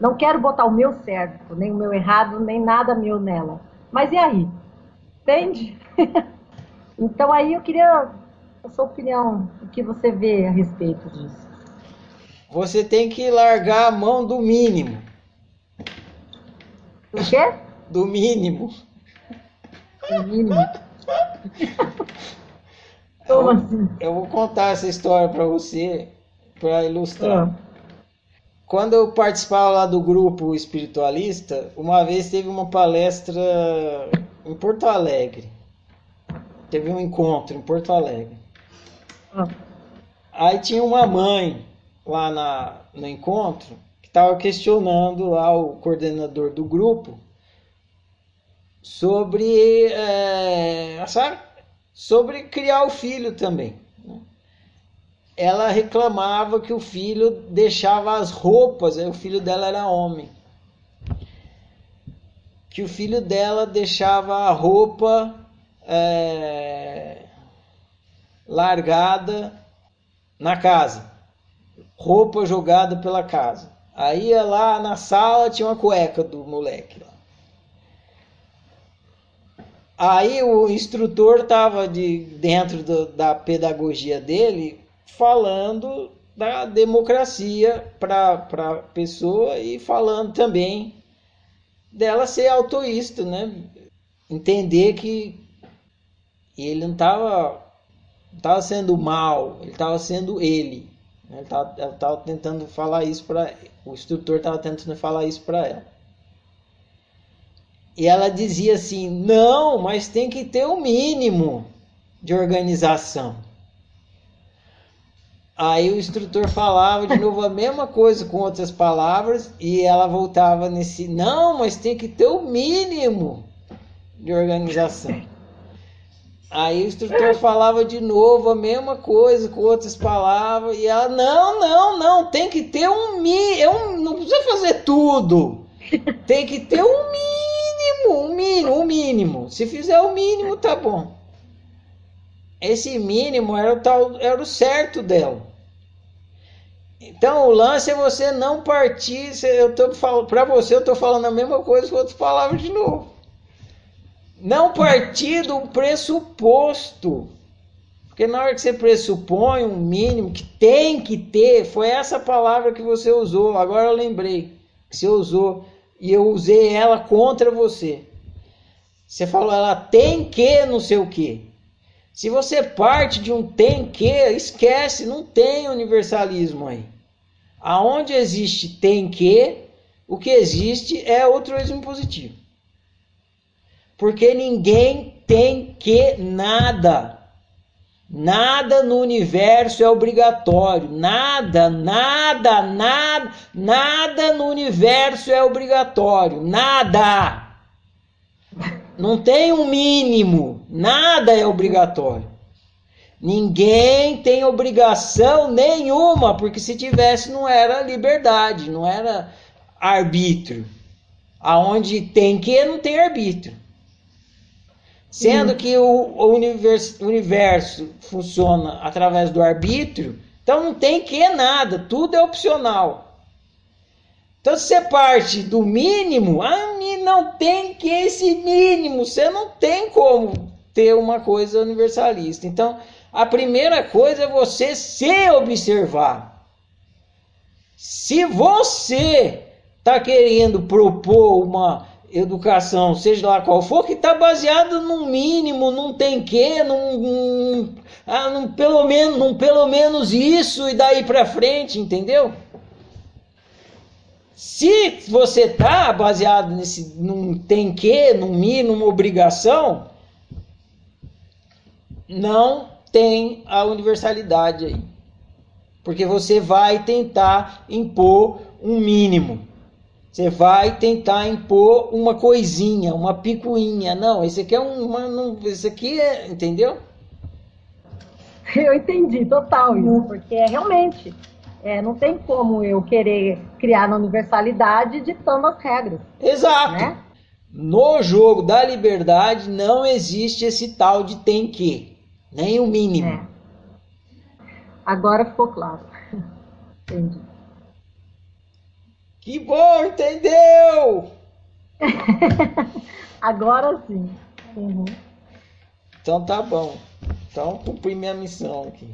Não quero botar o meu certo, nem o meu errado, nem nada meu nela. Mas e aí? Entende? então aí eu queria a sua opinião, o que você vê a respeito disso. Você tem que largar a mão do mínimo. Do quê? Do mínimo. Do mínimo. Como assim? Eu vou contar essa história para você, para ilustrar. Ah. Quando eu participava lá do grupo espiritualista, uma vez teve uma palestra em Porto Alegre. Teve um encontro em Porto Alegre. Ah. Aí tinha uma mãe lá na, no encontro que estava questionando lá o coordenador do grupo sobre, é, sabe, sobre criar o filho também. Ela reclamava que o filho deixava as roupas, o filho dela era homem, que o filho dela deixava a roupa é, largada na casa, roupa jogada pela casa. Aí lá na sala tinha uma cueca do moleque lá. Aí o instrutor estava de dentro do, da pedagogia dele falando da democracia para a pessoa e falando também dela ser autoísta, né? Entender que ele não estava tava sendo mal, ele estava sendo ele. Ele estava tentando falar isso para o instrutor estava tentando falar isso para ela. E ela dizia assim: não, mas tem que ter o um mínimo de organização. Aí o instrutor falava de novo a mesma coisa com outras palavras e ela voltava nesse: não, mas tem que ter o um mínimo de organização. Aí o instrutor falava de novo a mesma coisa com outras palavras e ela: não, não, não, tem que ter um mínimo, não precisa fazer tudo, tem que ter um mínimo o mínimo, o mínimo. Se fizer o mínimo, tá bom. Esse mínimo era o, tal, era o certo dela. Então o lance é você não partir. Eu tô falando para você, eu estou falando a mesma coisa com outras palavras de novo. Não partir do pressuposto. Porque na hora que você pressupõe um mínimo que tem que ter, foi essa palavra que você usou. Agora eu lembrei que você usou e eu usei ela contra você. Você falou, ela tem que não sei o que. Se você parte de um tem que, esquece, não tem universalismo aí. Aonde existe tem que, o que existe é altruísmo positivo. Porque ninguém tem que nada. Nada no universo é obrigatório. Nada, nada, nada, nada no universo é obrigatório. Nada. Não tem um mínimo. Nada é obrigatório. Ninguém tem obrigação nenhuma, porque se tivesse não era liberdade, não era arbítrio. Aonde tem que não tem arbítrio. Sendo que o, o universo, universo funciona através do arbítrio, então não tem que nada, tudo é opcional. Então, se você parte do mínimo, ah, não tem que esse mínimo, você não tem como ter uma coisa universalista. Então, a primeira coisa é você se observar. Se você está querendo propor uma educação, seja lá qual for, que está baseada num mínimo, num tem que, num, num, ah, num, pelo menos, num pelo menos isso e daí para frente, entendeu? Se você está baseado nesse num tem que, num mínimo, numa obrigação, não tem a universalidade aí. Porque você vai tentar impor um mínimo. Você vai tentar impor uma coisinha, uma picuinha. Não, esse aqui é um, não, esse aqui é, entendeu? Eu entendi total isso, porque é realmente é, não tem como eu querer criar na universalidade ditando as regras. Exato. Né? No jogo da liberdade não existe esse tal de tem que, nem o mínimo. É. Agora ficou claro. Entendi. Que bom, entendeu? Agora sim. Uhum. Então tá bom. Então cumpri minha missão aqui.